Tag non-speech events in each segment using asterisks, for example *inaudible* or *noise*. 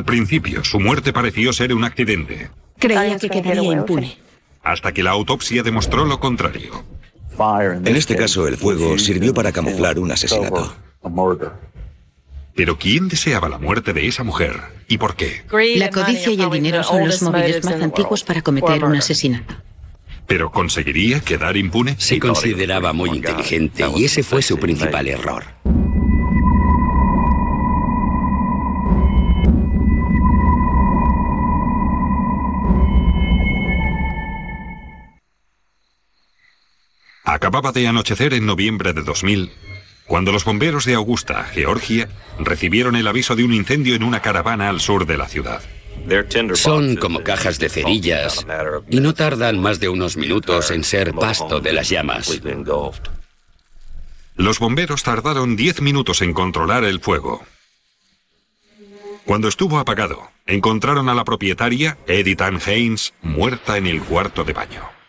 Al principio, su muerte pareció ser un accidente. Creía que quedaría impune. Hasta que la autopsia demostró lo contrario. En este caso, el fuego sirvió para camuflar un asesinato. Pero ¿quién deseaba la muerte de esa mujer? ¿Y por qué? La codicia y el dinero son los móviles más antiguos para cometer un asesinato. ¿Pero conseguiría quedar impune? Se consideraba muy inteligente y ese fue su principal error. Acababa de anochecer en noviembre de 2000, cuando los bomberos de Augusta, Georgia, recibieron el aviso de un incendio en una caravana al sur de la ciudad. Son como cajas de cerillas y no tardan más de unos minutos en ser pasto de las llamas. Los bomberos tardaron 10 minutos en controlar el fuego. Cuando estuvo apagado, encontraron a la propietaria, Edith Ann Haynes, muerta en el cuarto de baño.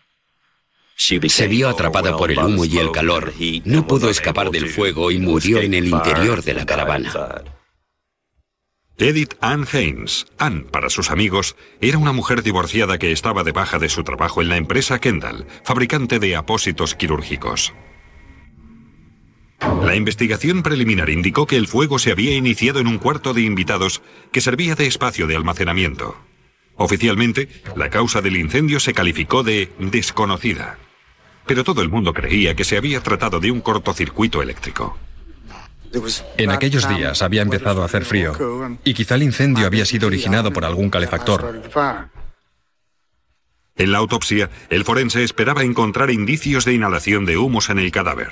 Se vio atrapada por el humo y el calor. No pudo escapar del fuego y murió en el interior de la caravana. Edith Ann Haynes, Ann para sus amigos, era una mujer divorciada que estaba de baja de su trabajo en la empresa Kendall, fabricante de apósitos quirúrgicos. La investigación preliminar indicó que el fuego se había iniciado en un cuarto de invitados que servía de espacio de almacenamiento. Oficialmente, la causa del incendio se calificó de desconocida pero todo el mundo creía que se había tratado de un cortocircuito eléctrico. En aquellos días había empezado a hacer frío y quizá el incendio había sido originado por algún calefactor. En la autopsia, el forense esperaba encontrar indicios de inhalación de humos en el cadáver.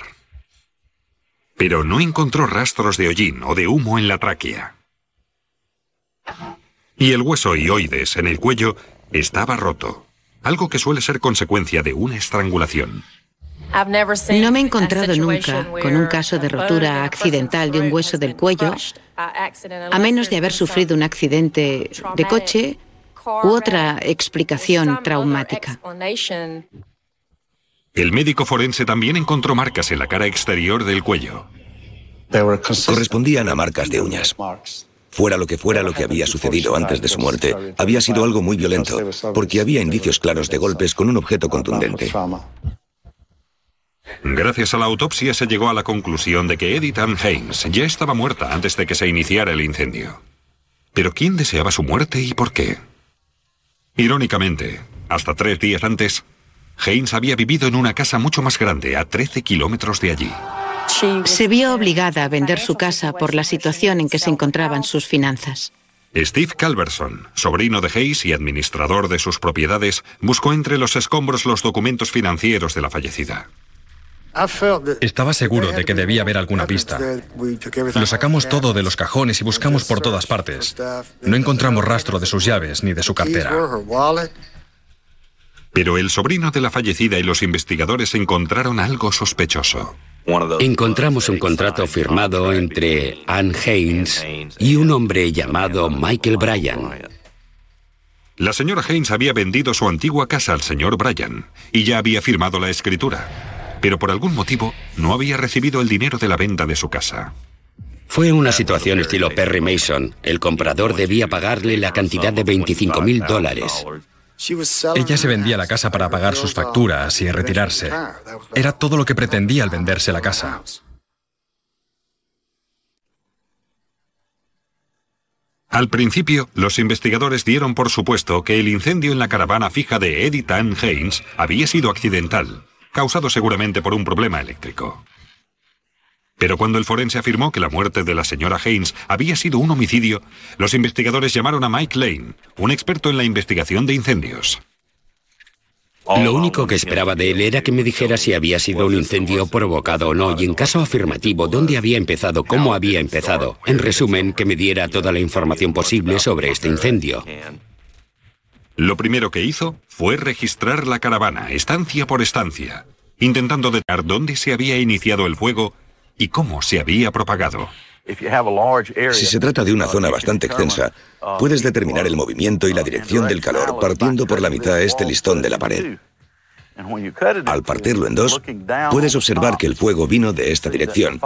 Pero no encontró rastros de hollín o de humo en la tráquea. Y el hueso ioides en el cuello estaba roto algo que suele ser consecuencia de una estrangulación. No me he encontrado nunca con un caso de rotura accidental de un hueso del cuello, a menos de haber sufrido un accidente de coche u otra explicación traumática. El médico forense también encontró marcas en la cara exterior del cuello. Correspondían a marcas de uñas. Fuera lo que fuera lo que había sucedido antes de su muerte, había sido algo muy violento, porque había indicios claros de golpes con un objeto contundente. Gracias a la autopsia se llegó a la conclusión de que Edith Ann Haynes ya estaba muerta antes de que se iniciara el incendio. Pero ¿quién deseaba su muerte y por qué? Irónicamente, hasta tres días antes, Haynes había vivido en una casa mucho más grande, a 13 kilómetros de allí. Se vio obligada a vender su casa por la situación en que se encontraban sus finanzas. Steve Calverson, sobrino de Hayes y administrador de sus propiedades, buscó entre los escombros los documentos financieros de la fallecida. Estaba seguro de que debía haber alguna pista. Lo sacamos todo de los cajones y buscamos por todas partes. No encontramos rastro de sus llaves ni de su cartera. Pero el sobrino de la fallecida y los investigadores encontraron algo sospechoso. Encontramos un contrato firmado entre Ann Haynes y un hombre llamado Michael Bryan. La señora Haynes había vendido su antigua casa al señor Bryan y ya había firmado la escritura, pero por algún motivo no había recibido el dinero de la venta de su casa. Fue una situación estilo Perry Mason. El comprador debía pagarle la cantidad de 25 mil dólares. Ella se vendía la casa para pagar sus facturas y retirarse. Era todo lo que pretendía al venderse la casa. Al principio, los investigadores dieron por supuesto que el incendio en la caravana fija de Edith Ann Haynes había sido accidental, causado seguramente por un problema eléctrico. Pero cuando el forense afirmó que la muerte de la señora Haynes había sido un homicidio, los investigadores llamaron a Mike Lane, un experto en la investigación de incendios. Lo único que esperaba de él era que me dijera si había sido un incendio provocado o no, y en caso afirmativo, dónde había empezado, cómo había empezado. En resumen, que me diera toda la información posible sobre este incendio. Lo primero que hizo fue registrar la caravana, estancia por estancia, intentando detectar dónde se había iniciado el fuego y cómo se había propagado. Si se trata de una zona bastante extensa, puedes determinar el movimiento y la dirección del calor partiendo por la mitad este listón de la pared. Al partirlo en dos, puedes observar que el fuego vino de esta dirección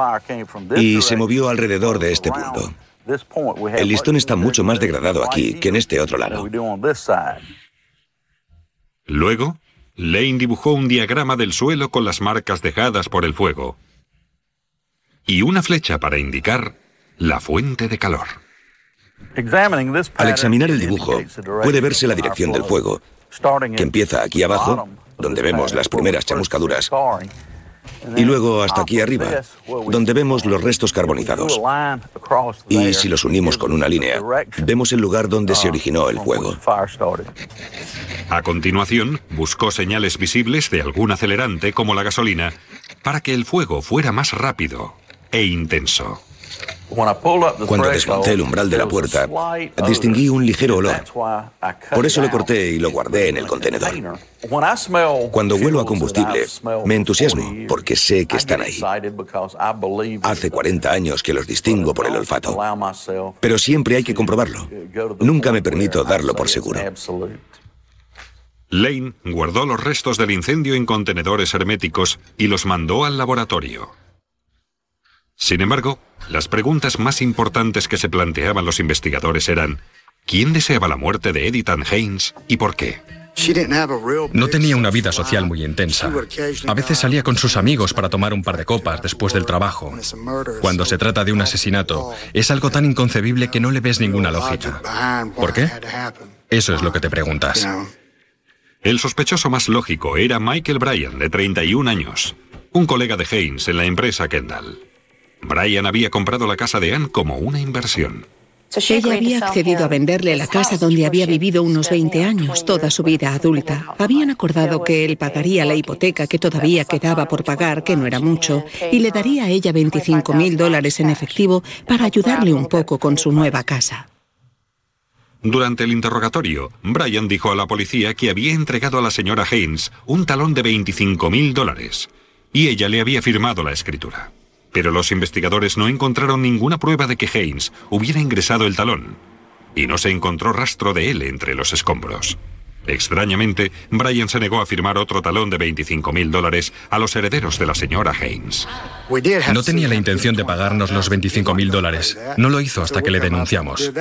y se movió alrededor de este punto. El listón está mucho más degradado aquí que en este otro lado. Luego, Lane dibujó un diagrama del suelo con las marcas dejadas por el fuego y una flecha para indicar la fuente de calor. Al examinar el dibujo, puede verse la dirección del fuego, que empieza aquí abajo, donde vemos las primeras chamuscaduras, y luego hasta aquí arriba, donde vemos los restos carbonizados. Y si los unimos con una línea, vemos el lugar donde se originó el fuego. A continuación, buscó señales visibles de algún acelerante como la gasolina para que el fuego fuera más rápido e intenso. Cuando desmonté el umbral de la puerta, distinguí un ligero olor. Por eso lo corté y lo guardé en el contenedor. Cuando huelo a combustible, me entusiasmo porque sé que están ahí. Hace 40 años que los distingo por el olfato. Pero siempre hay que comprobarlo. Nunca me permito darlo por seguro. Lane guardó los restos del incendio en contenedores herméticos y los mandó al laboratorio. Sin embargo, las preguntas más importantes que se planteaban los investigadores eran, ¿quién deseaba la muerte de Edith Ann Haynes y por qué? No tenía una vida social muy intensa. A veces salía con sus amigos para tomar un par de copas después del trabajo. Cuando se trata de un asesinato, es algo tan inconcebible que no le ves ninguna lógica. ¿Por qué? Eso es lo que te preguntas. El sospechoso más lógico era Michael Bryan, de 31 años, un colega de Haynes en la empresa Kendall. Brian había comprado la casa de Anne como una inversión. Ella había accedido a venderle la casa donde había vivido unos 20 años, toda su vida adulta. Habían acordado que él pagaría la hipoteca que todavía quedaba por pagar, que no era mucho, y le daría a ella 25 mil dólares en efectivo para ayudarle un poco con su nueva casa. Durante el interrogatorio, Brian dijo a la policía que había entregado a la señora Haynes un talón de 25 mil dólares, y ella le había firmado la escritura. Pero los investigadores no encontraron ninguna prueba de que Haynes hubiera ingresado el talón, y no se encontró rastro de él entre los escombros. Extrañamente, Brian se negó a firmar otro talón de 25 mil dólares a los herederos de la señora Haynes. No tenía la intención de pagarnos los 25 mil dólares. No lo hizo hasta que le denunciamos.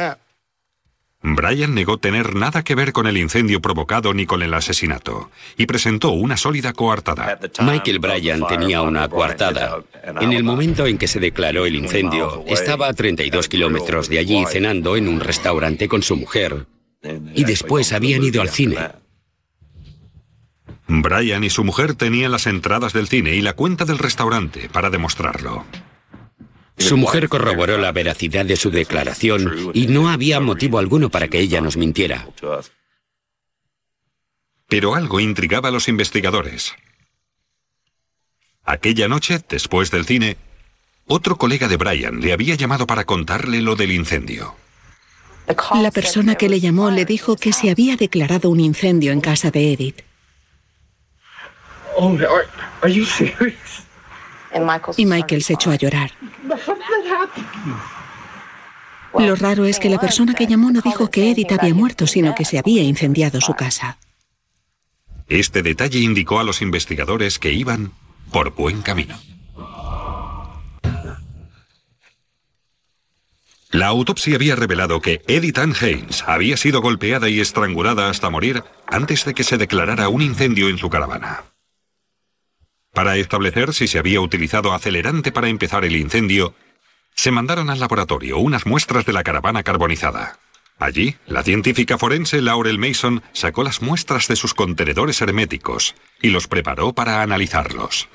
Brian negó tener nada que ver con el incendio provocado ni con el asesinato y presentó una sólida coartada. Michael Bryan tenía una coartada. En el momento en que se declaró el incendio, estaba a 32 kilómetros de allí cenando en un restaurante con su mujer y después habían ido al cine. Brian y su mujer tenían las entradas del cine y la cuenta del restaurante para demostrarlo. Su mujer corroboró la veracidad de su declaración y no había motivo alguno para que ella nos mintiera. Pero algo intrigaba a los investigadores. Aquella noche, después del cine, otro colega de Brian le había llamado para contarle lo del incendio. La persona que le llamó le dijo que se había declarado un incendio en casa de Edith. Oh, y Michael se echó a llorar. Lo raro es que la persona que llamó no dijo que Edith había muerto, sino que se había incendiado su casa. Este detalle indicó a los investigadores que iban por buen camino. La autopsia había revelado que Edith Ann Haynes había sido golpeada y estrangulada hasta morir antes de que se declarara un incendio en su caravana. Para establecer si se había utilizado acelerante para empezar el incendio, se mandaron al laboratorio unas muestras de la caravana carbonizada. Allí, la científica forense Laurel Mason sacó las muestras de sus contenedores herméticos y los preparó para analizarlos.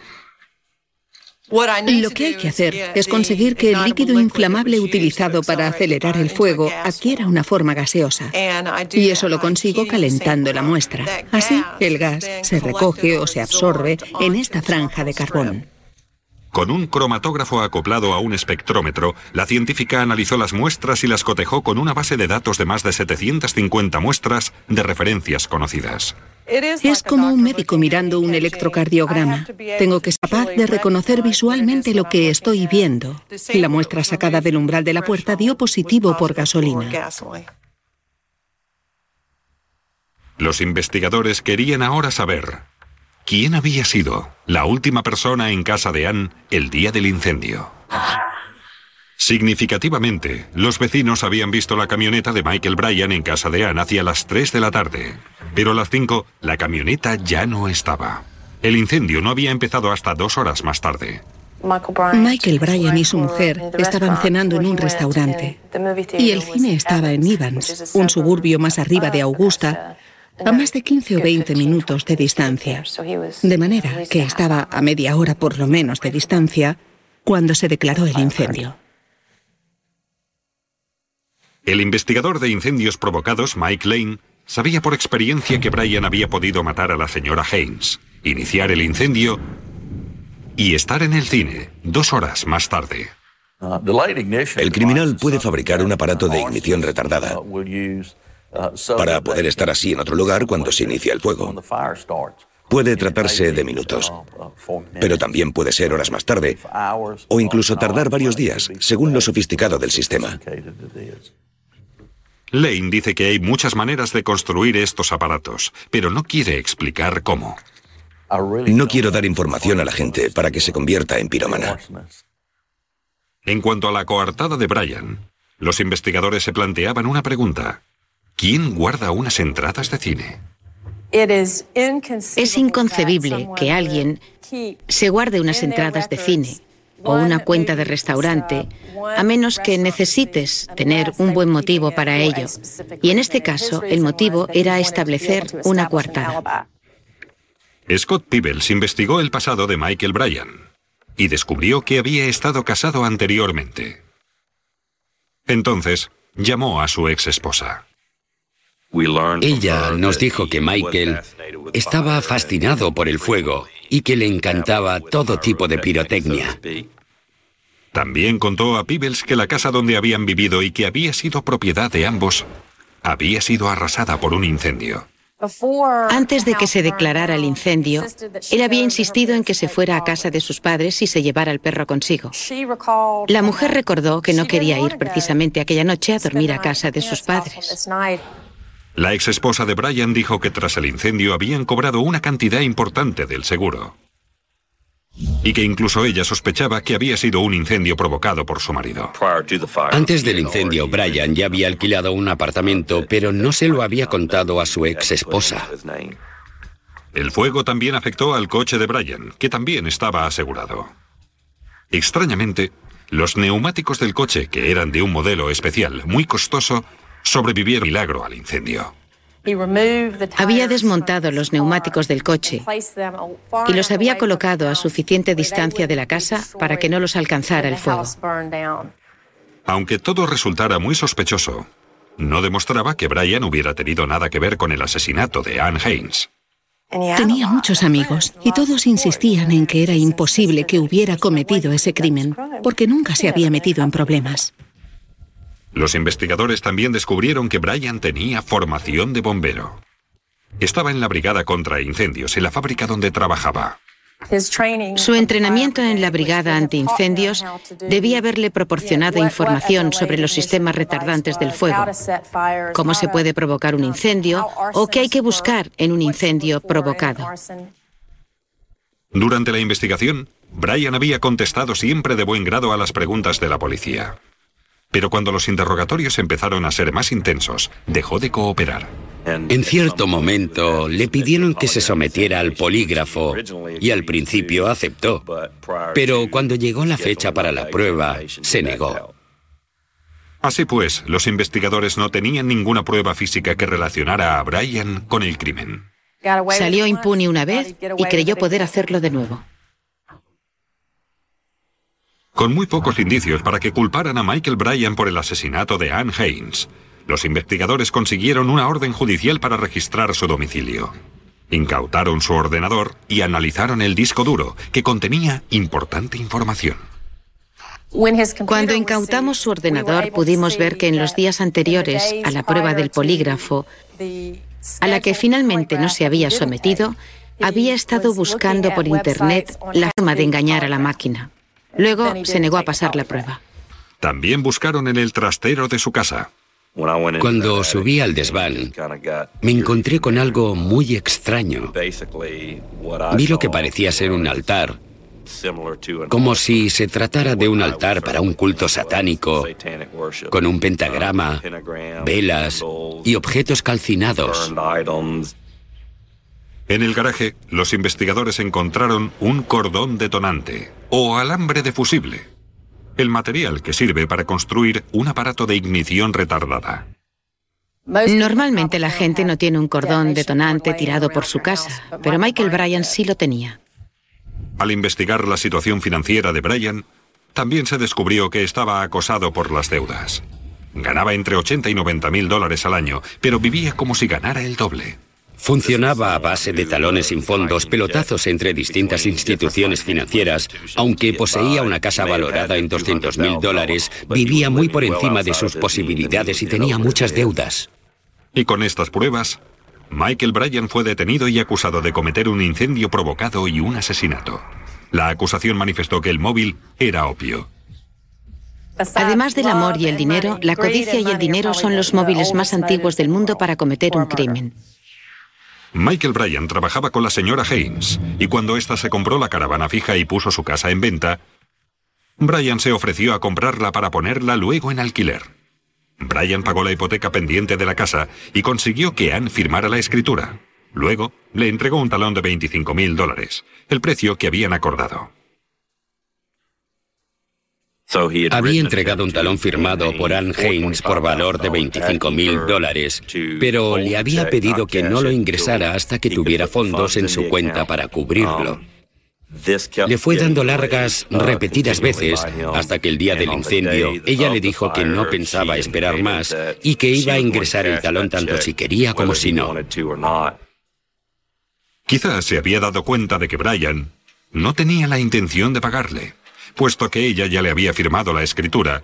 Lo que hay que hacer es conseguir que el líquido inflamable utilizado para acelerar el fuego adquiera una forma gaseosa. Y eso lo consigo calentando la muestra. Así, el gas se recoge o se absorbe en esta franja de carbón. Con un cromatógrafo acoplado a un espectrómetro, la científica analizó las muestras y las cotejó con una base de datos de más de 750 muestras de referencias conocidas. Es como un médico mirando un electrocardiograma. Tengo que ser capaz de reconocer visualmente lo que estoy viendo. La muestra sacada del umbral de la puerta dio positivo por gasolina. Los investigadores querían ahora saber ¿Quién había sido la última persona en casa de Anne el día del incendio? Significativamente, los vecinos habían visto la camioneta de Michael Bryan en casa de Anne hacia las 3 de la tarde, pero a las 5 la camioneta ya no estaba. El incendio no había empezado hasta dos horas más tarde. Michael Bryan y su mujer estaban cenando en un restaurante y el cine estaba en Evans, un suburbio más arriba de Augusta, a más de 15 o 20 minutos de distancia. De manera que estaba a media hora por lo menos de distancia cuando se declaró el incendio. El investigador de incendios provocados, Mike Lane, sabía por experiencia que Brian había podido matar a la señora Haynes, iniciar el incendio y estar en el cine dos horas más tarde. El criminal puede fabricar un aparato de ignición retardada para poder estar así en otro lugar cuando se inicia el fuego. Puede tratarse de minutos, pero también puede ser horas más tarde o incluso tardar varios días, según lo sofisticado del sistema. Lane dice que hay muchas maneras de construir estos aparatos, pero no quiere explicar cómo. No quiero dar información a la gente para que se convierta en pirómana. En cuanto a la coartada de Brian, los investigadores se planteaban una pregunta. ¿Quién guarda unas entradas de cine? Es inconcebible que alguien se guarde unas entradas de cine o una cuenta de restaurante, a menos que necesites tener un buen motivo para ello. Y en este caso, el motivo era establecer una coartada. Scott Peebles investigó el pasado de Michael Bryan y descubrió que había estado casado anteriormente. Entonces, llamó a su ex esposa. Ella nos dijo que Michael estaba fascinado por el fuego y que le encantaba todo tipo de pirotecnia. También contó a Peebles que la casa donde habían vivido y que había sido propiedad de ambos había sido arrasada por un incendio. Antes de que se declarara el incendio, él había insistido en que se fuera a casa de sus padres y se llevara al perro consigo. La mujer recordó que no quería ir precisamente aquella noche a dormir a casa de sus padres. La ex esposa de Brian dijo que tras el incendio habían cobrado una cantidad importante del seguro. Y que incluso ella sospechaba que había sido un incendio provocado por su marido. Antes del incendio, Brian ya había alquilado un apartamento, pero no se lo había contado a su ex esposa. El fuego también afectó al coche de Brian, que también estaba asegurado. Extrañamente, los neumáticos del coche, que eran de un modelo especial muy costoso, sobrevivieron milagro al incendio. Había desmontado los neumáticos del coche y los había colocado a suficiente distancia de la casa para que no los alcanzara el fuego. Aunque todo resultara muy sospechoso, no demostraba que Brian hubiera tenido nada que ver con el asesinato de Anne Haynes. Tenía muchos amigos y todos insistían en que era imposible que hubiera cometido ese crimen, porque nunca se había metido en problemas. Los investigadores también descubrieron que Brian tenía formación de bombero. Estaba en la brigada contra incendios en la fábrica donde trabajaba. Su entrenamiento en la brigada antiincendios debía haberle proporcionado información sobre los sistemas retardantes del fuego, cómo se puede provocar un incendio o qué hay que buscar en un incendio provocado. Durante la investigación, Brian había contestado siempre de buen grado a las preguntas de la policía. Pero cuando los interrogatorios empezaron a ser más intensos, dejó de cooperar. En cierto momento le pidieron que se sometiera al polígrafo y al principio aceptó. Pero cuando llegó la fecha para la prueba, se negó. Así pues, los investigadores no tenían ninguna prueba física que relacionara a Brian con el crimen. Salió impune una vez y creyó poder hacerlo de nuevo con muy pocos indicios para que culparan a Michael Bryan por el asesinato de Anne Haynes. Los investigadores consiguieron una orden judicial para registrar su domicilio. Incautaron su ordenador y analizaron el disco duro, que contenía importante información. Cuando incautamos su ordenador pudimos ver que en los días anteriores a la prueba del polígrafo, a la que finalmente no se había sometido, había estado buscando por Internet la forma de engañar a la máquina. Luego se negó a pasar la prueba. También buscaron en el trastero de su casa. Cuando subí al desván, me encontré con algo muy extraño. Vi lo que parecía ser un altar como si se tratara de un altar para un culto satánico, con un pentagrama, velas y objetos calcinados. En el garaje, los investigadores encontraron un cordón detonante o alambre de fusible, el material que sirve para construir un aparato de ignición retardada. Normalmente la gente no tiene un cordón detonante tirado por su casa, pero Michael Bryan sí lo tenía. Al investigar la situación financiera de Bryan, también se descubrió que estaba acosado por las deudas. Ganaba entre 80 y 90 mil dólares al año, pero vivía como si ganara el doble. Funcionaba a base de talones sin fondos, pelotazos entre distintas instituciones financieras. Aunque poseía una casa valorada en 200 mil dólares, vivía muy por encima de sus posibilidades y tenía muchas deudas. Y con estas pruebas, Michael Bryan fue detenido y acusado de cometer un incendio provocado y un asesinato. La acusación manifestó que el móvil era opio. Además del amor y el dinero, la codicia y el dinero son los móviles más antiguos del mundo para cometer un crimen. Michael Bryan trabajaba con la señora Haynes, y cuando ésta se compró la caravana fija y puso su casa en venta, Bryan se ofreció a comprarla para ponerla luego en alquiler. Bryan pagó la hipoteca pendiente de la casa y consiguió que Anne firmara la escritura. Luego, le entregó un talón de 25 mil dólares, el precio que habían acordado. Había entregado un talón firmado por Ann Haynes por valor de 25 mil dólares, pero le había pedido que no lo ingresara hasta que tuviera fondos en su cuenta para cubrirlo. Le fue dando largas, repetidas veces, hasta que el día del incendio ella le dijo que no pensaba esperar más y que iba a ingresar el talón tanto si quería como si no. Quizás se había dado cuenta de que Brian no tenía la intención de pagarle puesto que ella ya le había firmado la escritura,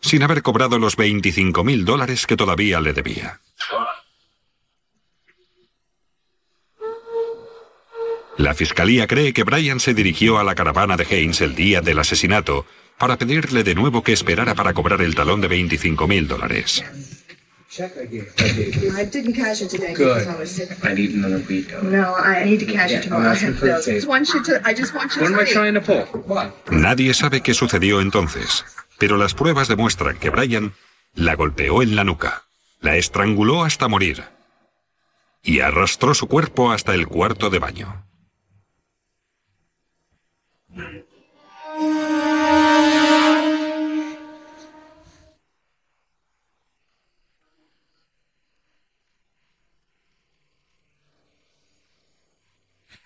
sin haber cobrado los 25 mil dólares que todavía le debía. La fiscalía cree que Brian se dirigió a la caravana de Haynes el día del asesinato para pedirle de nuevo que esperara para cobrar el talón de 25 mil dólares. Nadie sabe qué sucedió entonces, pero las pruebas demuestran que Brian la golpeó en la nuca, la estranguló hasta morir y arrastró su cuerpo hasta el cuarto de baño.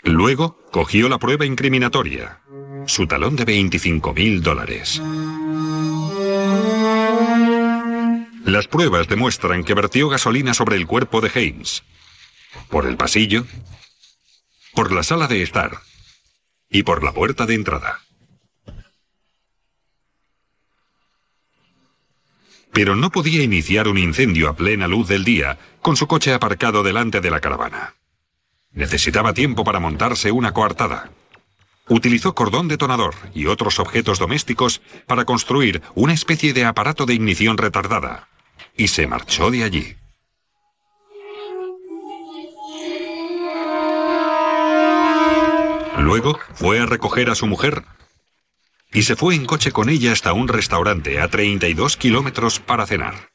Luego cogió la prueba incriminatoria, su talón de 25 mil dólares. Las pruebas demuestran que vertió gasolina sobre el cuerpo de Haynes, por el pasillo, por la sala de estar y por la puerta de entrada. Pero no podía iniciar un incendio a plena luz del día con su coche aparcado delante de la caravana. Necesitaba tiempo para montarse una coartada. Utilizó cordón detonador y otros objetos domésticos para construir una especie de aparato de ignición retardada. Y se marchó de allí. Luego fue a recoger a su mujer y se fue en coche con ella hasta un restaurante a 32 kilómetros para cenar.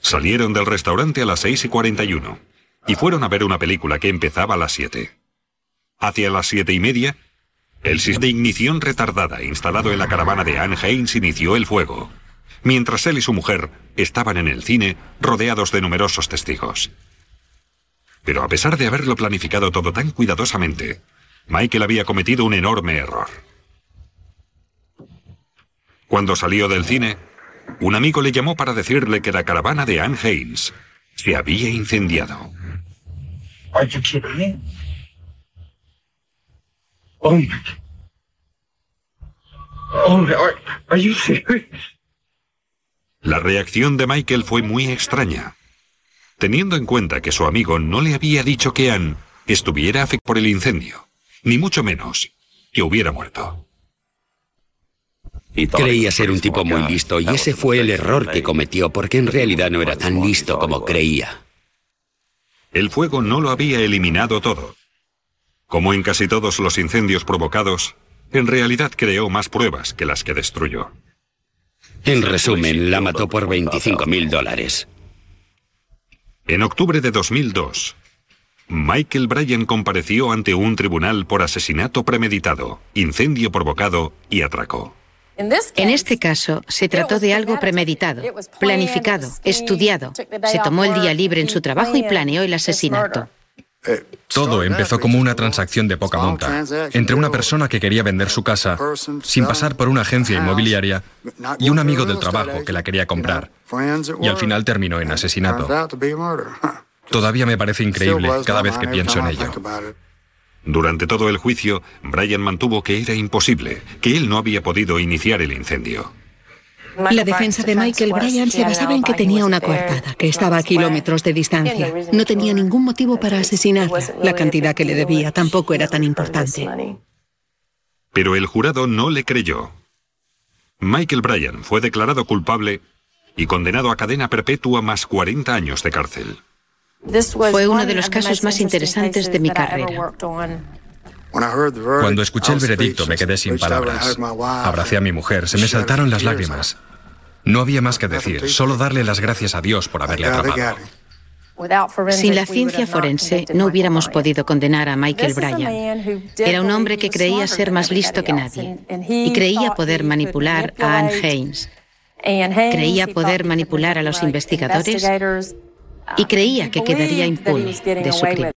Salieron del restaurante a las 6 y 41 y fueron a ver una película que empezaba a las 7. Hacia las siete y media, el sistema de ignición retardada instalado en la caravana de Anne Haynes inició el fuego, mientras él y su mujer estaban en el cine rodeados de numerosos testigos. Pero a pesar de haberlo planificado todo tan cuidadosamente, Michael había cometido un enorme error. Cuando salió del cine, un amigo le llamó para decirle que la caravana de Anne Haynes se había incendiado. Oh, oh La reacción de Michael fue muy extraña, teniendo en cuenta que su amigo no le había dicho que Anne estuviera afectada por el incendio, ni mucho menos que hubiera muerto. Creía ser un tipo muy listo y ese fue el error que cometió porque en realidad no era tan listo como creía. El fuego no lo había eliminado todo. Como en casi todos los incendios provocados, en realidad creó más pruebas que las que destruyó. En resumen, la mató por 25 mil dólares. En octubre de 2002, Michael Bryan compareció ante un tribunal por asesinato premeditado, incendio provocado y atraco. En este caso, se trató de algo premeditado, planificado, estudiado. Se tomó el día libre en su trabajo y planeó el asesinato. Todo empezó como una transacción de poca monta entre una persona que quería vender su casa sin pasar por una agencia inmobiliaria y un amigo del trabajo que la quería comprar. Y al final terminó en asesinato. *laughs* Todavía me parece increíble cada vez que pienso en ello. Durante todo el juicio, Brian mantuvo que era imposible, que él no había podido iniciar el incendio. La defensa de Michael Bryan se basaba en que tenía una coartada, que estaba a kilómetros de distancia. No tenía ningún motivo para asesinarla. La cantidad que le debía tampoco era tan importante. Pero el jurado no le creyó. Michael Bryan fue declarado culpable y condenado a cadena perpetua más 40 años de cárcel. Fue uno de los casos más interesantes de mi carrera. Cuando escuché el veredicto me quedé sin palabras. Abracé a mi mujer, se me saltaron las lágrimas. No había más que decir, solo darle las gracias a Dios por haberle atrapado. Sin la ciencia forense no hubiéramos podido condenar a Michael Bryan. Era un hombre que creía ser más listo que nadie y creía poder manipular a Anne Haynes. Creía poder manipular a los investigadores y creía que quedaría impune de su crimen.